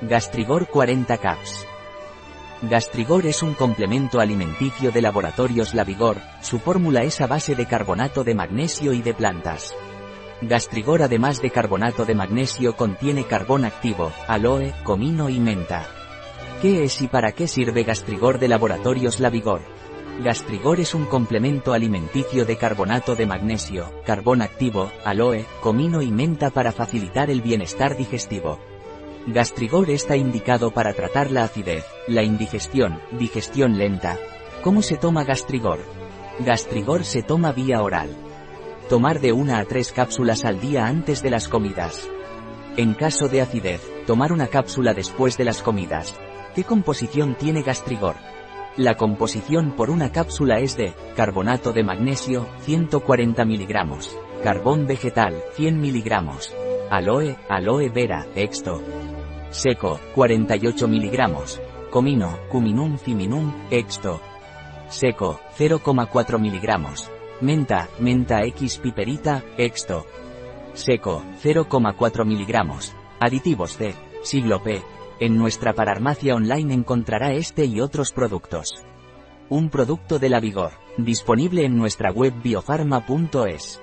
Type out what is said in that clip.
Gastrigor 40 Caps. Gastrigor es un complemento alimenticio de laboratorios Lavigor, su fórmula es a base de carbonato de magnesio y de plantas. Gastrigor además de carbonato de magnesio contiene carbón activo, aloe, comino y menta. ¿Qué es y para qué sirve Gastrigor de laboratorios Lavigor? Gastrigor es un complemento alimenticio de carbonato de magnesio, carbón activo, aloe, comino y menta para facilitar el bienestar digestivo. Gastrigor está indicado para tratar la acidez, la indigestión, digestión lenta. ¿Cómo se toma Gastrigor? Gastrigor se toma vía oral. Tomar de una a tres cápsulas al día antes de las comidas. En caso de acidez, tomar una cápsula después de las comidas. ¿Qué composición tiene Gastrigor? La composición por una cápsula es de carbonato de magnesio, 140 mg, carbón vegetal, 100 mg, aloe, aloe vera, exto, Seco, 48 mg. Comino, Cuminum fiminum, exto. Seco, 0,4 mg. Menta, Menta X piperita, exto. Seco, 0,4 mg. Aditivos C. Siglo P. En nuestra pararmacia online encontrará este y otros productos. Un producto de la Vigor, disponible en nuestra web biofarma.es.